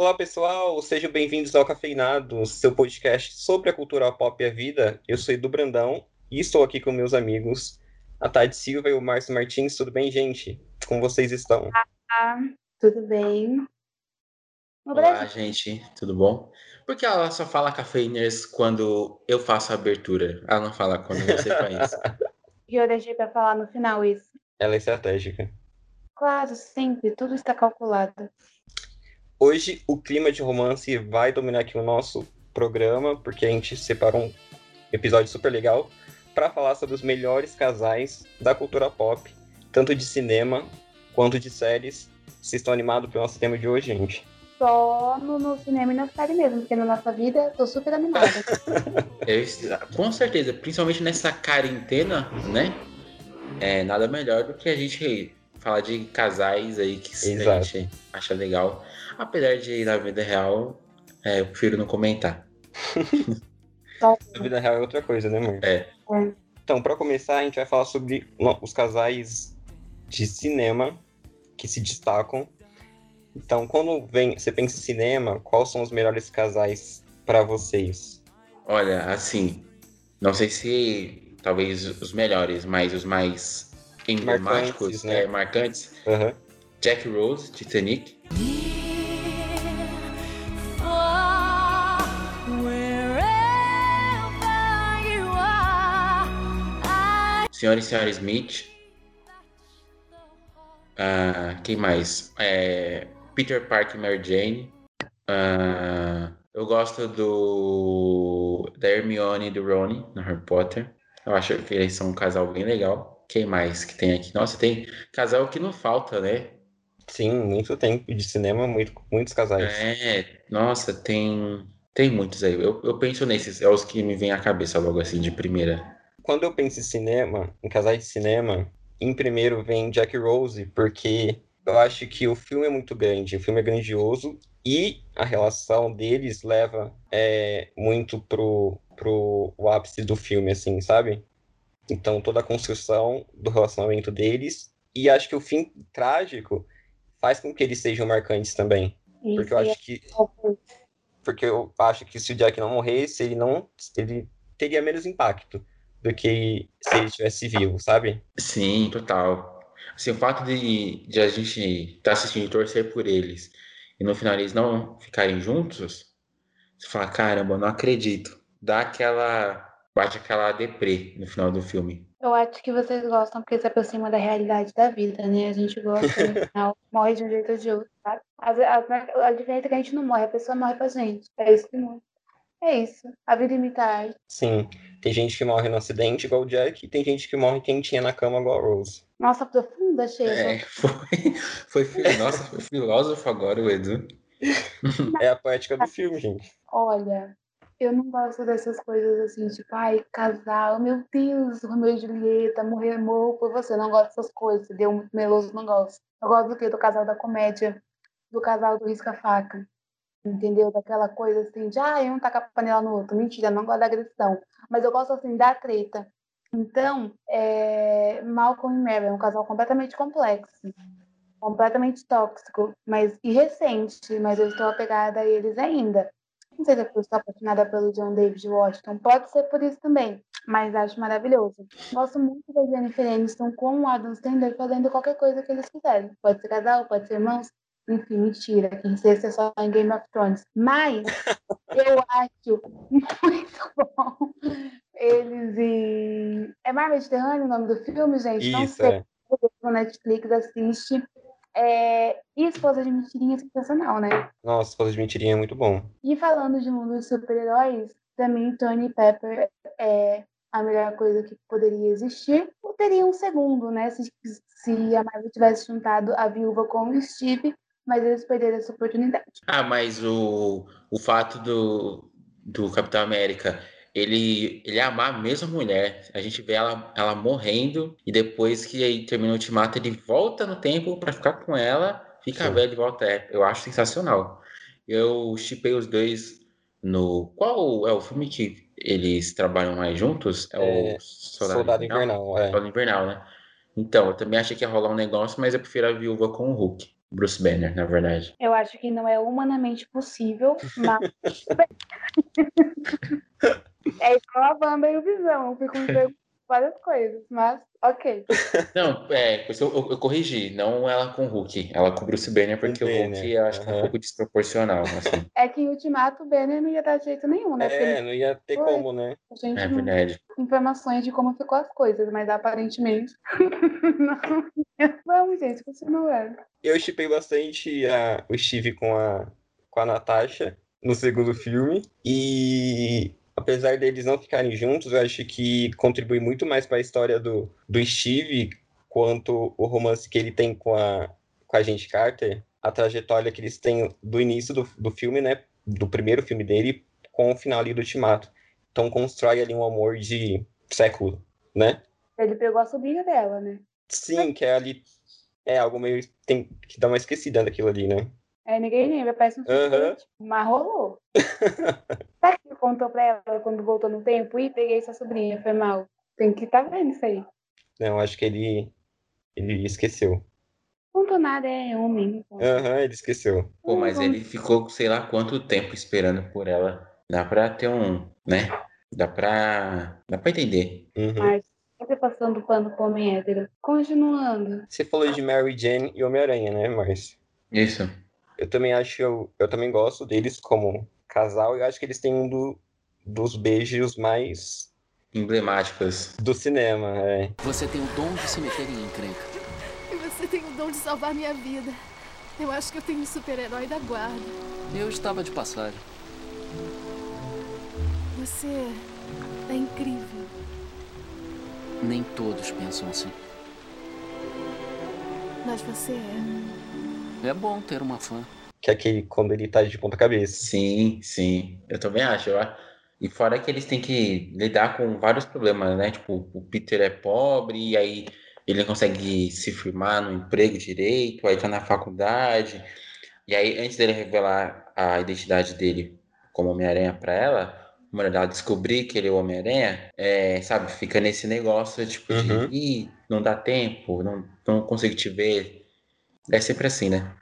Olá pessoal, sejam bem-vindos ao Cafeinado, seu podcast sobre a cultura pop e a vida. Eu sou Edu Brandão e estou aqui com meus amigos, a Tade Silva e o Márcio Martins. Tudo bem, gente? Como vocês estão? Olá, tudo bem? Olá, gente, tudo bom? Por que ela só fala cafeiners quando eu faço a abertura? Ela não fala quando você faz. E eu deixei para falar no final isso. Ela é estratégica. Claro, sempre, tudo está calculado. Hoje o clima de romance vai dominar aqui o nosso programa, porque a gente separou um episódio super legal para falar sobre os melhores casais da cultura pop, tanto de cinema quanto de séries. Vocês estão animados pelo nosso tema de hoje, gente? Só no, no cinema e na série mesmo, porque na nossa vida tô super animada. Eu, com certeza, principalmente nessa quarentena, né? É nada melhor do que a gente falar de casais aí que Exato. a gente acha legal. Apesar de na vida real, é, eu prefiro não comentar. Na vida real é outra coisa, né, amor? É. É. Então, para começar, a gente vai falar sobre os casais de cinema que se destacam. Então, quando vem, você pensa em cinema, quais são os melhores casais para vocês? Olha, assim, não sei se talvez os melhores, mas os mais emblemáticos, Marcantes, né? é, marcantes. Aham. Jack Rose, Titanic. Senhora e Senhora Smith. Ah, quem mais? É, Peter Parker e Mary Jane. Ah, eu gosto do da Hermione e do Ron no Harry Potter. Eu acho que eles são um casal bem legal. Quem mais que tem aqui? Nossa, tem casal que não falta, né? Sim, muito tempo de cinema, muito, muitos casais. É, nossa, tem tem muitos aí. Eu, eu penso nesses, é os que me vêm à cabeça logo assim de primeira. Quando eu penso em cinema, em casais de cinema, em primeiro vem Jack Rose, porque eu acho que o filme é muito grande, o filme é grandioso e a relação deles leva é, muito pro, pro o ápice do filme, assim, sabe? Então toda a construção do relacionamento deles e acho que o fim trágico faz com que eles sejam marcantes também, porque eu Isso, acho que porque eu acho que se o Jack não morresse, ele não ele teria menos impacto do que se ele estivesse vivo, sabe? Sim, total. Assim, o fato de, de a gente estar tá assistindo e torcer por eles e no final eles não ficarem juntos, você fala, caramba, não acredito. Dá aquela. Bate aquela deprê no final do filme. Eu acho que vocês gostam porque se aproxima da realidade da vida, né? A gente gosta, no final, morre de um jeito ou de outro, sabe? Ve- A, a diferença é que a gente não morre, a pessoa morre pra gente. É isso que morre. É isso. A vida imita a arte. Sim, tem gente que morre no acidente igual o Jack, e tem gente que morre quentinha na cama igual a Rose. Nossa, profunda, Sheila. É, foi, foi, fil- nossa, foi filósofo agora, o Edu. É a poética do filme, gente. Olha, eu não gosto dessas coisas assim, tipo, ai, casal, meu Deus, Romeu e Julieta, morrer, morro por você. Não gosto dessas coisas, deu muito meloso, não gosto. Eu gosto do quê? Do casal da comédia, do casal do risca-faca, entendeu? Daquela coisa assim, de, ai, um taca a panela no outro. Mentira, não gosto da agressão. Mas eu gosto, assim, da treta. Então, é... Malcolm e Mary é um casal completamente complexo completamente tóxico, mas e recente, mas eu estou apegada a eles ainda. Não sei se é porque eu estou apaixonada pelo John David Washington, pode ser por isso também, mas acho maravilhoso. Gosto muito da Jennifer Aniston com o Adam Sandler fazendo qualquer coisa que eles quiserem. Pode ser casal, pode ser irmãos, enfim, mentira, quem sei se é só em Game of Thrones. Mas eu acho muito bom eles e... É Mar Mediterrâneo o nome do filme, gente? Não Isso, sei é. no Netflix, assiste. É, e Esposa de Mentirinha é sensacional, né? Nossa, Esposa de Mentirinha é muito bom. E falando de mundo de super-heróis, também Tony Pepper é a melhor coisa que poderia existir. Ou teria um segundo, né? Se, se a Marvel tivesse juntado a viúva com o Steve, mas eles perderam essa oportunidade. Ah, mas o, o fato do, do Capitão América ele, ele amar a mesma mulher. A gente vê ela, ela morrendo e depois que aí termina o ultimato, ele volta no tempo para ficar com ela, fica Sim. velho e volta. É, eu acho sensacional. Eu chipei os dois no. Qual é o filme que eles trabalham mais juntos? É, É, o Soldado, Soldado Invernal, é. Soldado Invernal, né? Então, eu também achei que ia rolar um negócio, mas eu prefiro a viúva com o Hulk. Bruce Banner, na verdade. Eu acho que não é humanamente possível, mas. é igual a Wanda e o Visão. Eu fico me perguntando várias coisas, mas ok. Não, é, eu, eu, eu, corrigi, não ela com o Hulk, ela com o Bruce Banner, porque o Hulk eu acho que é um pouco desproporcional. Assim. É que em Ultimato o Banner não ia dar jeito nenhum, né? É, não ia ter Foi. como, né? é verdade. Informações de como ficou as coisas, mas aparentemente. não. Vamos, gente, continua. Eu chipei bastante a, o Steve com a, com a Natasha no segundo filme. E apesar deles não ficarem juntos, eu acho que contribui muito mais para a história do, do Steve quanto o romance que ele tem com a, com a gente Carter, a trajetória que eles têm do início do, do filme, né, do primeiro filme dele, com o final ali do Ultimato. Então constrói ali um amor de século, né? Ele pegou a sobrinha dela, né? Sim, que é ali é algo meio tem que dar uma esquecida daquilo ali, né? É, ninguém lembra, parece um uhum. mas rolou. Sabe que contou pra ela quando voltou no tempo? e peguei sua sobrinha, foi mal. Tem que estar tá vendo isso aí. Não, acho que ele, ele esqueceu. Contou nada, é homem. Aham, uhum, ele esqueceu. Pô, mas ele ficou sei lá quanto tempo esperando por ela. Dá pra ter um, né? Dá pra. Dá pra entender. Uhum. Mas sempre passando pano pro homem hétero. Continuando. Você falou de Mary Jane e Homem-Aranha, né, Márcio? Isso. Eu também acho, eu, eu também gosto deles como casal. Eu acho que eles têm um do, dos beijos mais emblemáticos do cinema. É. Você tem o dom de se meter em encrenca. E você tem o dom de salvar minha vida. Eu acho que eu tenho um super-herói da guarda. Eu estava de passagem. Você é incrível. Nem todos pensam assim. Mas você é. É bom ter uma fã. Que é aquele quando ele tá de ponta cabeça. Sim, sim. Eu também acho. E fora que eles têm que lidar com vários problemas, né? Tipo, o Peter é pobre, e aí ele não consegue se firmar no emprego direito, aí tá na faculdade. E aí, antes dele revelar a identidade dele como Homem-Aranha pra ela, uma ela descobrir que ele é o Homem-Aranha, é, sabe, fica nesse negócio, tipo, uhum. de, Ih, não dá tempo, não, não consigo te ver, é sempre assim, né?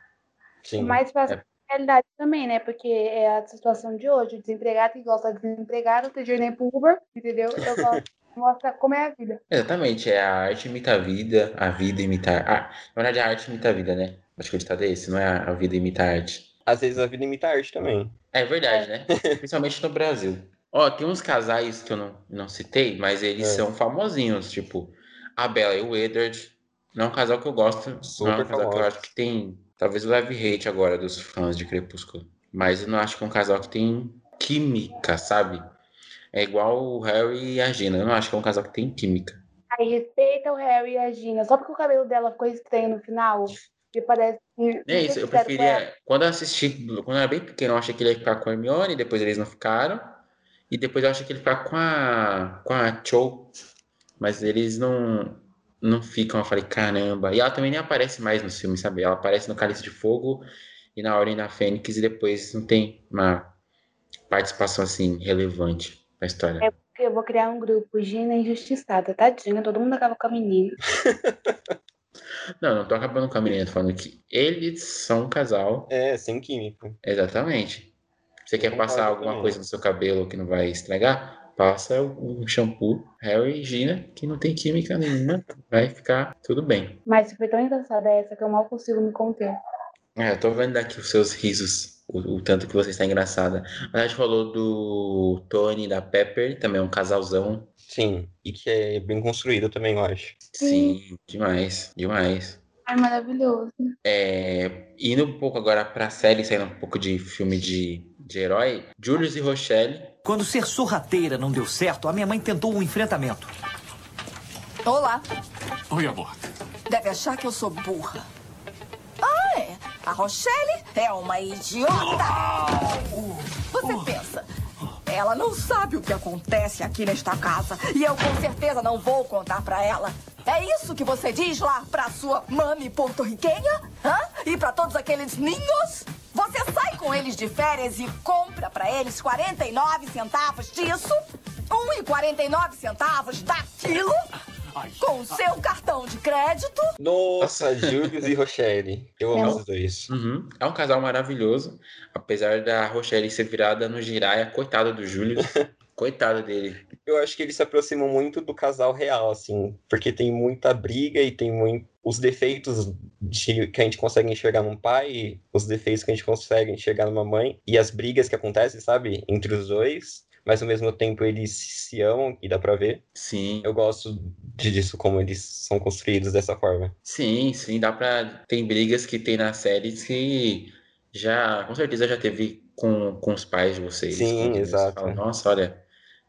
Sim. Mas faz é. realidade também, né? Porque é a situação de hoje. O desempregado que gosta de desempregado, tem dinheiro nem pro Uber, entendeu? Eu gosto mostra como é a vida. Exatamente, é a arte imita a vida, a vida imita a... Na verdade, a arte imita a vida, né? Acho que o ditado é esse, não é a vida imita a arte. Às vezes a vida imita a arte também. É verdade, é. né? Principalmente no Brasil. Ó, tem uns casais que eu não, não citei, mas eles é. são famosinhos, tipo a Bella e o Edward, não é um casal que eu gosto. Super não é um casal famoso. que eu acho que tem. Talvez o leve hate agora dos fãs de Crepúsculo. Mas eu não acho que é um casal que tem química, sabe? É igual o Harry e a Gina. Eu não acho que é um casal que tem química. Aí respeita o Harry e a Gina. Só porque o cabelo dela ficou estranho no final. Que parece que. É isso, eu preferia. Quando eu assisti, quando eu era bem pequeno, eu achei que ele ia ficar com a Hermione, depois eles não ficaram. E depois eu achei que ele ia ficar com a. com a Cho. Mas eles não não ficam. Eu falei, caramba. E ela também nem aparece mais no filme, sabe? Ela aparece no Cálice de Fogo e na Ordem da Fênix e depois não tem uma participação assim relevante na história. É porque eu vou criar um grupo Gina Injustiçada, tadinha, todo mundo acaba com a menina. não, não tô acabando com a menina, tô falando que eles são um casal. É, sem química. Exatamente. Você quer passar alguma também. coisa no seu cabelo que não vai estragar? Passa um shampoo Harry e Gina, que não tem química nenhuma, vai ficar tudo bem. Mas foi tão engraçada essa que eu mal consigo me conter. É, eu tô vendo daqui os seus risos, o, o tanto que você está engraçada. A gente falou do Tony e da Pepper, também é um casalzão. Sim, e que é bem construído também, eu acho. Sim, Sim demais, demais. É maravilhoso. É, indo um pouco agora pra série, saindo um pouco de filme de, de herói, Julius e Rochelle quando ser sorrateira não deu certo, a minha mãe tentou um enfrentamento. Olá. Oi, amor. Deve achar que eu sou burra. Ah, é. A Rochelle é uma idiota. Você pensa, ela não sabe o que acontece aqui nesta casa. E eu com certeza não vou contar pra ela. É isso que você diz lá pra sua mami porto-riquenha? Hã? E pra todos aqueles ninhos? Você com eles de férias e compra para eles 49 centavos disso, 1,49 centavos daquilo. Com o seu cartão de crédito. Nossa, Julius e Rochelle. Eu amo os dois. Uhum. É um casal maravilhoso. Apesar da Rochelle ser virada no Jiraya, coitado do Júlio. coitado dele. Eu acho que eles se aproximam muito do casal real, assim. Porque tem muita briga e tem muito. Os defeitos de... que a gente consegue enxergar num pai, os defeitos que a gente consegue enxergar numa mãe, e as brigas que acontecem, sabe, entre os dois mas ao mesmo tempo eles se amam e dá pra ver. Sim. Eu gosto disso, como eles são construídos dessa forma. Sim, sim, dá pra. Tem brigas que tem na série que já, com certeza já teve com, com os pais de vocês. Sim, exato. Fala, Nossa, olha,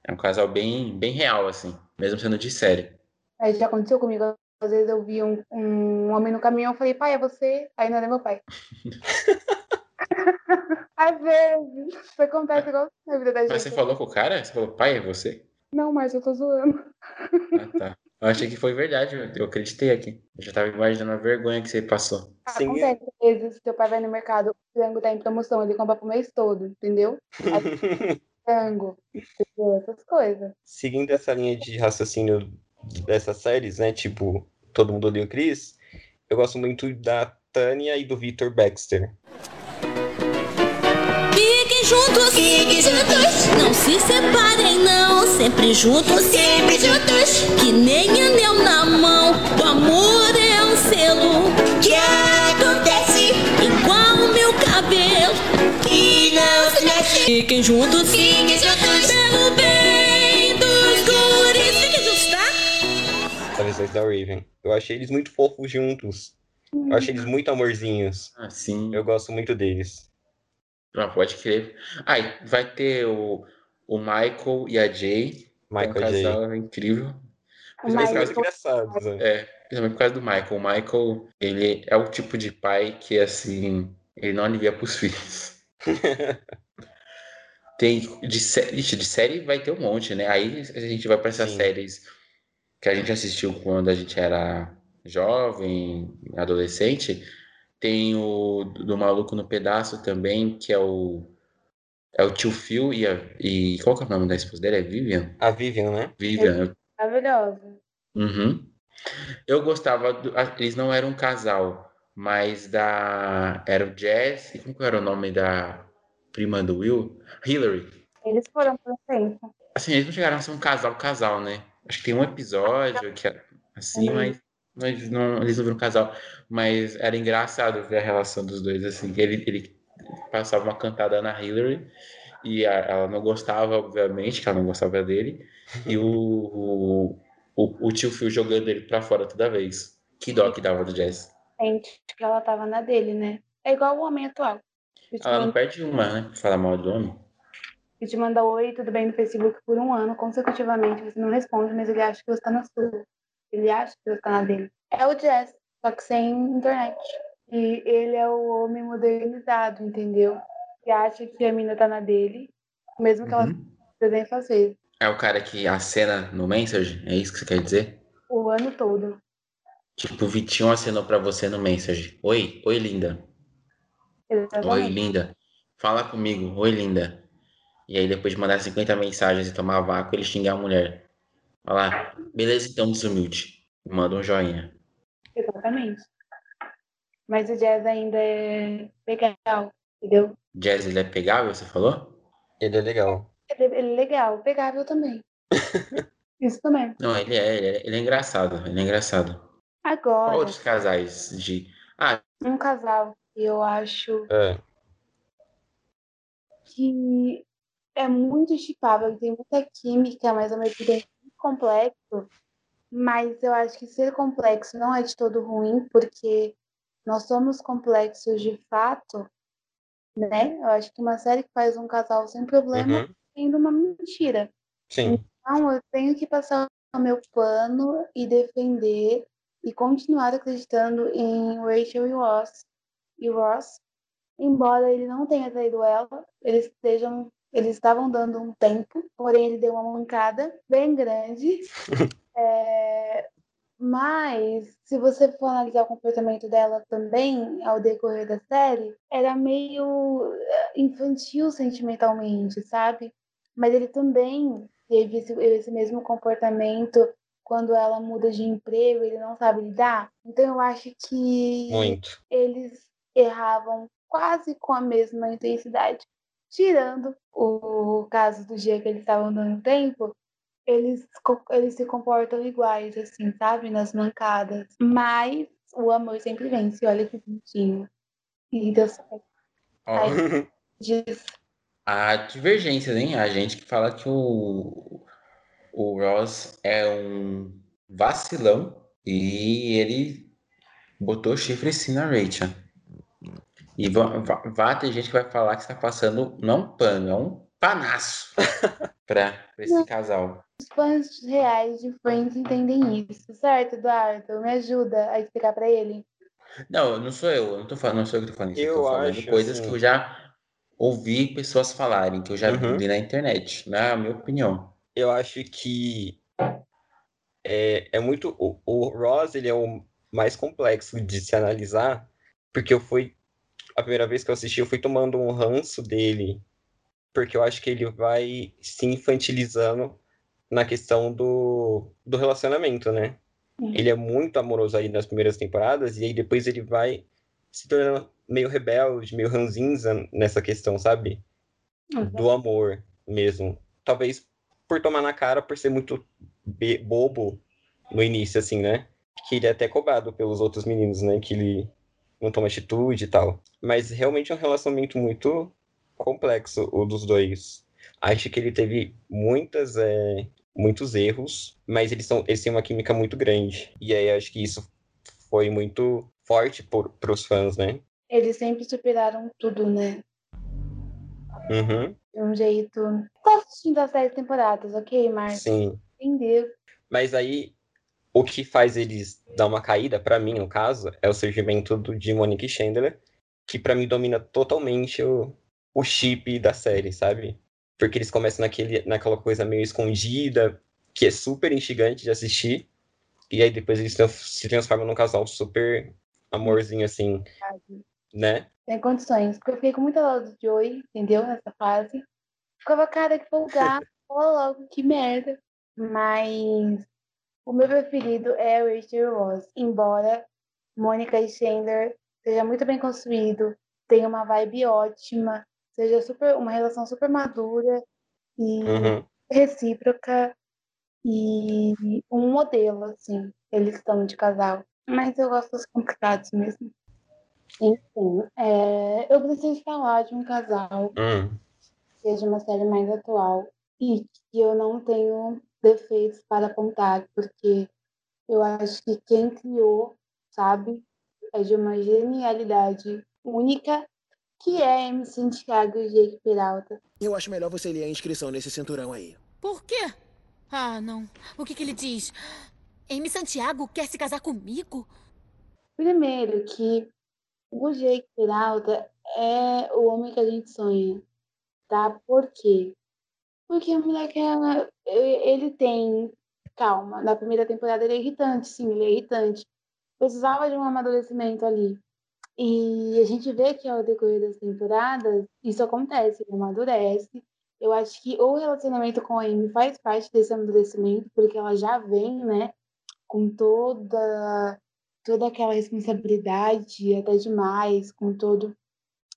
é um casal bem, bem real, assim, mesmo sendo de série. Aí já aconteceu comigo. Às vezes eu vi um, um homem no caminhão e falei, pai, é você? Aí não era meu pai. Às vezes. Isso acontece igual na vida da gente. Mas você falou com o cara? Você falou, pai, é você? Não, mas eu tô zoando. Ah, tá. Eu achei que foi verdade, eu acreditei aqui. Eu já tava imaginando a vergonha que você passou. Sim. Acontece, às vezes, seu pai vai no mercado, o frango tá em promoção, ele compra pro mês todo, entendeu? Aí, frango, entendeu? essas coisas. Seguindo essa linha de raciocínio dessas séries, né? Tipo, Todo Mundo Odeia o Chris, eu gosto muito da Tânia e do Victor Baxter. Fiquem juntos, fiquem juntos. Não se separem, não. Sempre juntos, sempre juntos. Que nem anel na mão. O amor Fiquem juntos, fiquem juntos. Pelo bem dos guris. Fiquem juntos, tá? As versões da Raven. Eu achei eles muito fofos juntos. Eu achei eles muito amorzinhos. Ah, sim. Eu gosto muito deles. Ah, pode crer. Ah, e vai ter o, o Michael e a Jay. Michael é um casal incrível. Os Mas- dois caras engraçados. né? É, principalmente por causa do Michael. O Michael, ele é o tipo de pai que, assim, ele não alivia pros filhos. Tem de série, ixi, de série vai ter um monte, né? Aí a gente vai para essas Sim. séries que a gente assistiu quando a gente era jovem, adolescente. Tem o do Maluco no Pedaço também, que é o é o tio Phil e, a, e qual que é o nome da esposa dele? É Vivian? A Vivian, né? Vivian, Maravilhosa. Uhum. Eu gostava, do- a- eles não eram um casal, mas da era o Jazz, e como que era o nome da prima do Will? Hillary. Eles foram por um tempo. Assim, eles não chegaram a ser um casal, casal, né? Acho que tem um episódio que era assim, Uhum. mas, mas não, eles não viram um casal. Mas era engraçado ver a relação dos dois, assim, que ele, ele passava uma cantada na Hillary e a- ela não gostava, obviamente, que ela não gostava dele, e o, o, o, o tio Phil jogando ele pra fora toda vez. Que dó que dava do Jazz. Sente que ela tava na dele, né? É igual o homem atual. Ela não manda, perde uma, né? Falar mal do homem. que te manda oi, tudo bem no Facebook por um ano, consecutivamente. Você não responde, mas ele acha que você tá na sua. Ele acha que você tá na dele. É o Jazz, só que sem internet. E ele é o homem modernizado, entendeu? Que acha que a mina tá na dele, mesmo que ela Uhum. presente às vezes. É o cara que acena no Message? É isso que você quer dizer? O ano todo. Tipo, o Vitinho acenou pra você no Message. Oi, oi, linda. Oi, Exatamente. linda. Fala comigo. Oi, linda. E aí, depois de mandar 50 mensagens e tomar vácuo, ele xingar a mulher. Fala, beleza então, desumilde. Manda um joinha. Exatamente. Mas o jazz ainda é legal, entendeu? Jazz, ele é pegável, você falou? Ele é legal. Ele, ele é legal, pegável também. Isso também. Não, ele é, ele é, ele é engraçado. Ele é engraçado. Qual Agora, outros casais de. Ah, um casal eu acho É. que é muito chipável, tem muita química, mas ao mesmo tempo é muito complexo. Mas eu acho que ser complexo não é de todo ruim, porque nós somos complexos de fato, né? Eu acho que uma série que faz um casal sem problema Uhum. sendo uma mentira. Sim. Então, eu tenho que passar o meu pano e defender e continuar acreditando em Rachel e Ross. E Ross, embora ele não tenha traído ela, eles estejam, eles estavam dando um tempo, porém ele deu uma mancada bem grande. É, mas, se você for analisar o comportamento dela também ao decorrer da série, era meio eh, infantil sentimentalmente, sabe? Mas ele também teve esse, esse mesmo comportamento quando ela muda de emprego, ele não sabe lidar. Então eu acho que Muito. eles erravam quase com a mesma intensidade. Tirando o caso do dia que eles estavam dando tempo, eles, eles se comportam iguais, assim, sabe? Nas mancadas. Mas o amor sempre vence, olha que bonitinho. E deu certo. Ai. Diz, há divergências, hein? A gente que fala que o, o Ross é um vacilão e ele botou chifre sim na Rachel. E va- va- vai ter gente que vai falar que está passando não um pano, é um panaço pra esse casal. os fãs reais de Friends entendem isso, certo, Eduardo? Me ajuda a explicar pra ele. Não, não sou eu, eu não tô falando, não sou eu que tô falando isso, eu Eu tô falando acho, coisas assim- que eu já ouvi pessoas falarem, que eu já Uhum. vi na internet, na minha opinião. eu acho que é, é muito. O, o Ross, ele é o mais complexo de se analisar, porque eu fui. A primeira vez que eu assisti, eu fui tomando um ranço dele, porque eu acho que ele vai se infantilizando na questão do, do relacionamento, né? Uhum. Ele é muito amoroso aí nas primeiras temporadas, e aí depois ele vai se tornando meio rebelde, meio ranzinza nessa questão, sabe? do amor mesmo. Talvez por tomar na cara, por ser muito bobo no início, assim, né? Que ele é até cobrado pelos outros meninos, né? Que ele não toma atitude e tal. Mas realmente é um relacionamento muito complexo, o dos dois. Acho que ele teve muitas, é, muitos erros, mas eles, são, eles têm uma química muito grande. E aí acho que isso foi muito forte para os fãs, né? Eles sempre superaram tudo, né? Uhum, De um jeito. Tô assistindo as 10 temporadas, ok, Marcos? sim. Entendeu? Mas aí, o que faz eles dar uma caída, pra mim, no caso, é o surgimento do, de Monique Chandler, que pra mim domina totalmente o, o chip da série, sabe? Porque eles começam naquele, naquela coisa meio escondida, que é super instigante de assistir, e aí depois eles se transformam num casal super amorzinho, assim, né? Tem condições. Porque eu fiquei com muita dó do Joey, entendeu? Nessa fase. Ficava, cara, que folgado. Fala logo, que merda. Mas o meu preferido é o Rachel Ross. Embora Mônica e Chandler seja muito bem construído, tenha uma vibe ótima, seja super, uma relação super madura e Uhum. recíproca e um modelo, assim, eles estão de casal. Mas eu gosto dos complicados mesmo. Enfim, é, eu preciso falar de um casal Hum. que é de uma série mais atual e que eu não tenho defeitos para apontar, porque eu acho que quem criou, sabe, é de uma genialidade única, que é MC Thiago e Jake Peralta. Eu acho melhor você ler a inscrição nesse cinturão aí. Por quê? Ah, não. O que, que ele diz? Amy Santiago quer se casar comigo? Primeiro que o Jake Peralta é o homem que a gente sonha, tá? Por quê? Porque o moleque, é- ele tem... Calma, na primeira temporada ele é irritante, sim, ele é irritante. Precisava de um amadurecimento ali. E a gente vê que ao decorrer das temporadas, isso acontece, ele amadurece. Eu acho que o relacionamento com a Amy faz parte desse amadurecimento, porque ela já vem, né, com toda toda aquela responsabilidade, até demais, com todo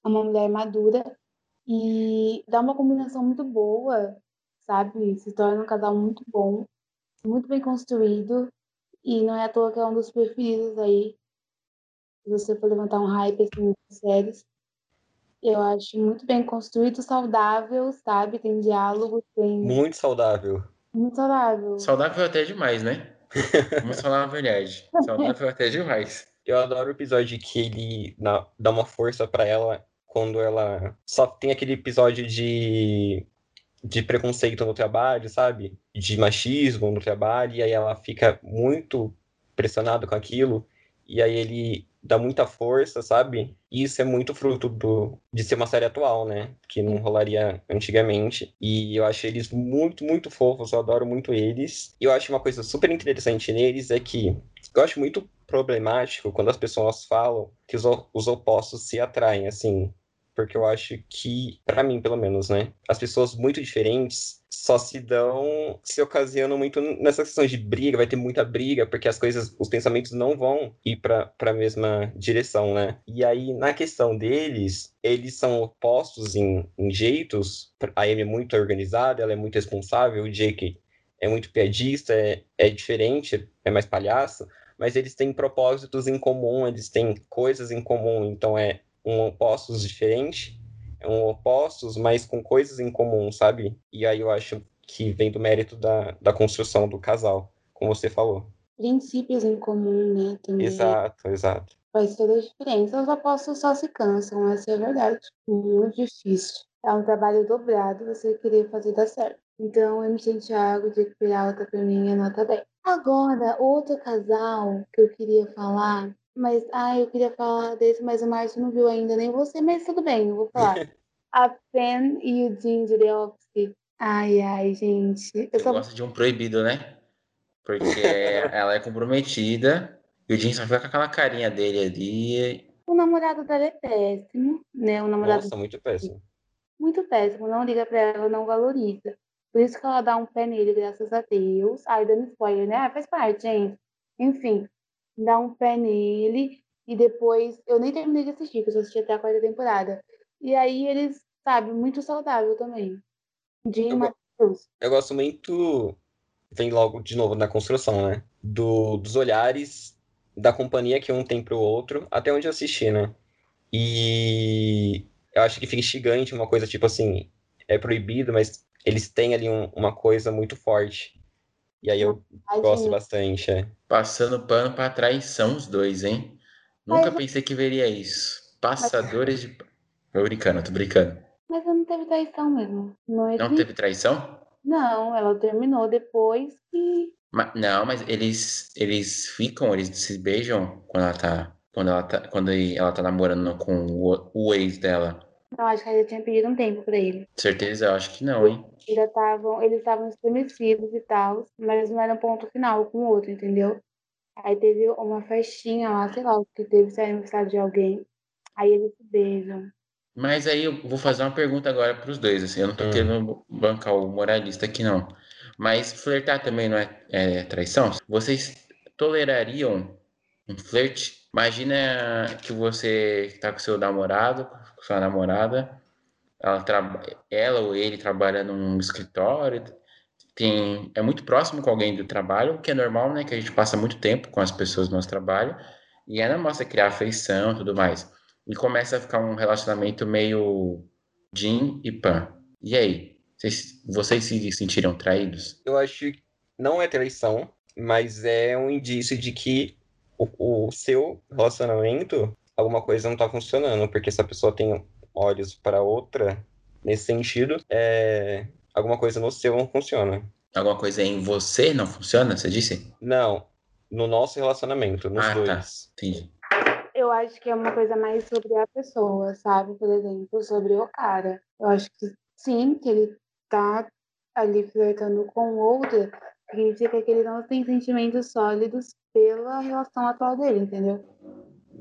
uma mulher madura e dá uma combinação muito boa, sabe? Se torna um casal muito bom, muito bem construído e não é à toa que é um dos preferidos aí. Se você for levantar um hype assim nas séries, eu acho muito bem construído, saudável, sabe? Tem diálogo, tem Muito saudável. muito saudável. Saudável até demais, né? Vamos falar a verdade. Saudável até demais. Eu adoro o episódio que ele dá uma força pra ela quando ela só tem aquele episódio de, de preconceito no trabalho, sabe? De machismo no trabalho, e aí ela fica muito pressionada com aquilo, e aí ele dá muita força, sabe? E isso é muito fruto do, de ser uma série atual, né? Que não rolaria antigamente. E eu acho eles muito, muito fofos, eu adoro muito eles. E eu acho uma coisa super interessante neles é que eu acho muito problemático quando as pessoas falam que os, os opostos se atraem, assim. Porque eu acho que, pra mim pelo menos, né, as pessoas muito diferentes só se dão, se ocasionam muito nessa questão de briga, vai ter muita briga, porque as coisas, os pensamentos não vão ir pra, pra mesma direção, né? E aí, na questão deles, eles são opostos em, em jeitos. A Amy é muito organizada, ela é muito responsável, o Jake é muito piadista, é, é diferente, é mais palhaço, mas eles têm propósitos em comum, eles têm coisas em comum, então é um opostos diferente, é um opostos, mas com coisas em comum, sabe? E aí eu acho que vem do mérito da, da construção do casal, como você falou. Princípios em comum, né? Também. Exato, exato. Faz toda a diferença. Os opostos só se cansam, essa é a verdade. Muito difícil. É um trabalho dobrado você querer fazer dar certo. Então, M. Santiago de Peralta, pra mim, é nota 10. Agora, outro casal que eu queria falar, mas, ah, eu queria falar desse, mas o Márcio não viu ainda, nem você, mas tudo bem, eu vou falar. a Pen e o Jim de The Office. Ai, ai, gente. Eu Você só... gosta de um proibido, né? Porque ela é comprometida e o Jim só fica com aquela carinha dele ali. O namorado dela é péssimo, né? O namorado Nossa, muito péssimo. muito péssimo, não liga pra ela, não valoriza. Por isso que ela dá um pé nele, graças a Deus. Ai, dando spoiler, né? Ah, faz parte, gente. Enfim, dá um pé nele e depois. Eu nem terminei de assistir, porque eu só assisti até a quarta temporada. E aí eles, sabe, muito saudável também. Jim Eu go-. Eu gosto muito, vem logo de novo na construção, né? Do, dos olhares da companhia que um tem pro outro, até onde eu assisti, né? E eu acho que fica instigante uma coisa tipo assim, é proibido, mas eles têm ali um- uma coisa muito forte. E aí eu gosto Tadinho. bastante, é. Passando pano pra traição os dois, hein? Nunca Mas- pensei que veria isso. Passadores de. Tô brincando, tô brincando. Mas ela não teve traição mesmo. Não, Não teve traição? Não, ela terminou depois e. Ma- não, mas eles eles ficam, eles se beijam quando ela tá quando ela tá quando ela tá namorando com o, o ex dela. Não, acho que ela já tinha pedido um tempo pra ele. Certeza, eu acho que não, hein? Ainda estavam, eles estavam estremecidos e tal, mas não era um ponto final com o outro, entendeu? Aí teve uma festinha lá, sei lá, que teve se era aniversário de alguém. Aí eles se beijam. Mas aí eu vou fazer uma pergunta agora pros dois, assim, eu não tô Hum. querendo bancar o moralista aqui não. Mas flertar também não é, é traição? Vocês tolerariam um flerte? Imagina que você tá com seu namorado, com sua namorada, ela, ela ou ele trabalha num escritório, tem, é muito próximo com alguém do trabalho, o que é normal, né? Que a gente passa muito tempo com as pessoas do nosso trabalho, e é normal você criar afeição e tudo mais. E começa a ficar um relacionamento meio Jim e Pan. E aí? Vocês, vocês se sentiram traídos? Eu acho que não é traição, mas é um indício de que o, o seu relacionamento, alguma coisa não tá funcionando, porque se a pessoa tem olhos para outra, nesse sentido, é, alguma coisa no seu não funciona. Alguma coisa em você não funciona, você disse? Não, no nosso relacionamento, nos Ah, tá. dois. Entendi. Eu acho que é uma coisa mais sobre a pessoa, sabe? Por exemplo, sobre o cara. Eu acho que sim, que ele tá ali flertando com outra, significa que ele não tem sentimentos sólidos pela relação atual dele, entendeu?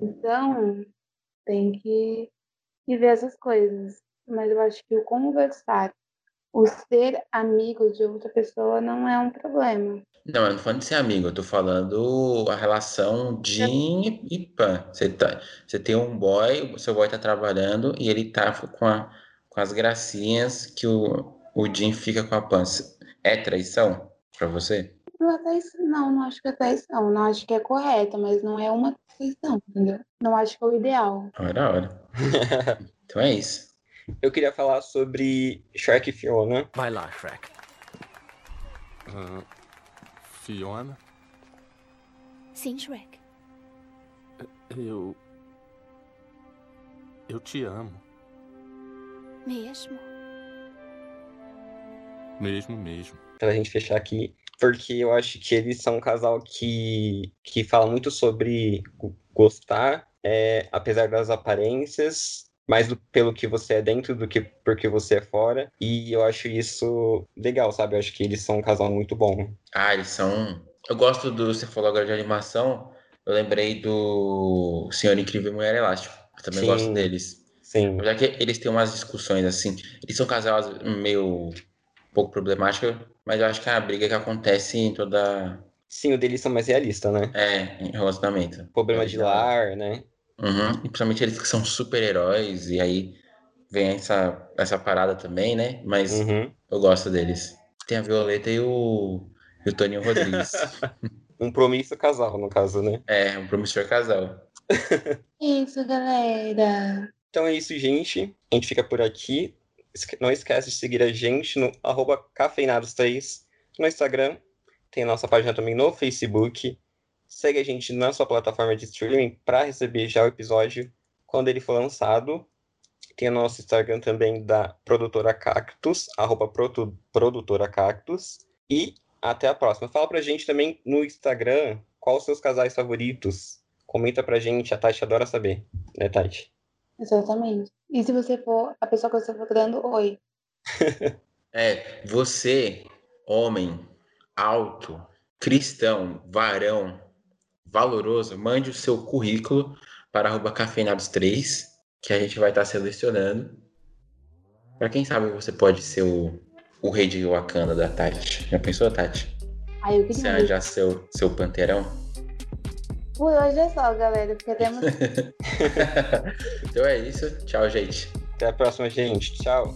Então, tem que, que ver essas coisas. Mas eu acho que o conversar, o ser amigo de outra pessoa não é um problema. Não, eu não tô falando de ser amigo, eu tô falando a relação Jim e Pan. Você, tá, você tem um boy, o seu boy tá trabalhando e ele tá com, a- com as gracinhas que o, o Jim fica com a Pan. É traição pra você? Não, é traição, não, não acho que é traição. Não acho que é correto, mas não é uma traição, entendeu? Não acho que é o ideal. Hora, hora. Então é isso. Eu queria falar sobre Shark e Fiona. Vai lá, Shrek. Ah, Fiona, Sim, Shrek. eu. Eu te amo. Mesmo. Mesmo, mesmo. pra gente fechar aqui, porque eu acho que eles são um casal que, que fala muito sobre go- gostar, é, apesar das aparências, mais do- pelo que você é dentro do que porque você é fora. E eu acho isso legal, sabe? Eu acho que eles são um casal muito bom. Ah, eles são. Eu gosto do. Você falou agora de animação. Eu lembrei do Senhor Incrível e Mulher Elástico. Eu também Sim. gosto deles. Sim. Já que eles têm umas discussões assim. Eles são casais meio pouco problemáticos, mas eu acho que é a briga que acontece em toda. Sim, o deles são mais realistas, né? É, em relacionamento. Problema de lar, né? Uhum. E principalmente eles que são super-heróis, e aí vem essa, essa parada também, né? Mas Uhum. eu gosto deles. Tem a Violeta e o, e o Toninho Rodrigues. Um promisso casal, no caso, né? é, um promissor casal. Isso, galera. Então é isso, gente. A gente fica por aqui. Não esquece de seguir a gente no arroba cafeinados3 no Instagram. Tem a nossa página também no Facebook. Segue a gente na sua plataforma de streaming para receber já o episódio quando ele for lançado. Tem o nosso Instagram também da produtora Cactus, arroba produ- produtora Cactus. E até a próxima. Fala pra gente também no Instagram quais os seus casais favoritos. Comenta pra gente, a Tati adora saber, né, Tati? Exatamente. E se você for a pessoa que você for dando oi? É, você, homem, alto, cristão, varão, valoroso, mande o seu currículo para arroba cafeinados3, que a gente vai estar selecionando. Para quem sabe você pode ser o, o rei de Wakanda da Tati. Já pensou, Tati? Aí eu Você queria. arranjar seu, seu panteirão? Por hoje é só, galera. Queremos. então é isso. Tchau, gente. Até a próxima, gente. Tchau.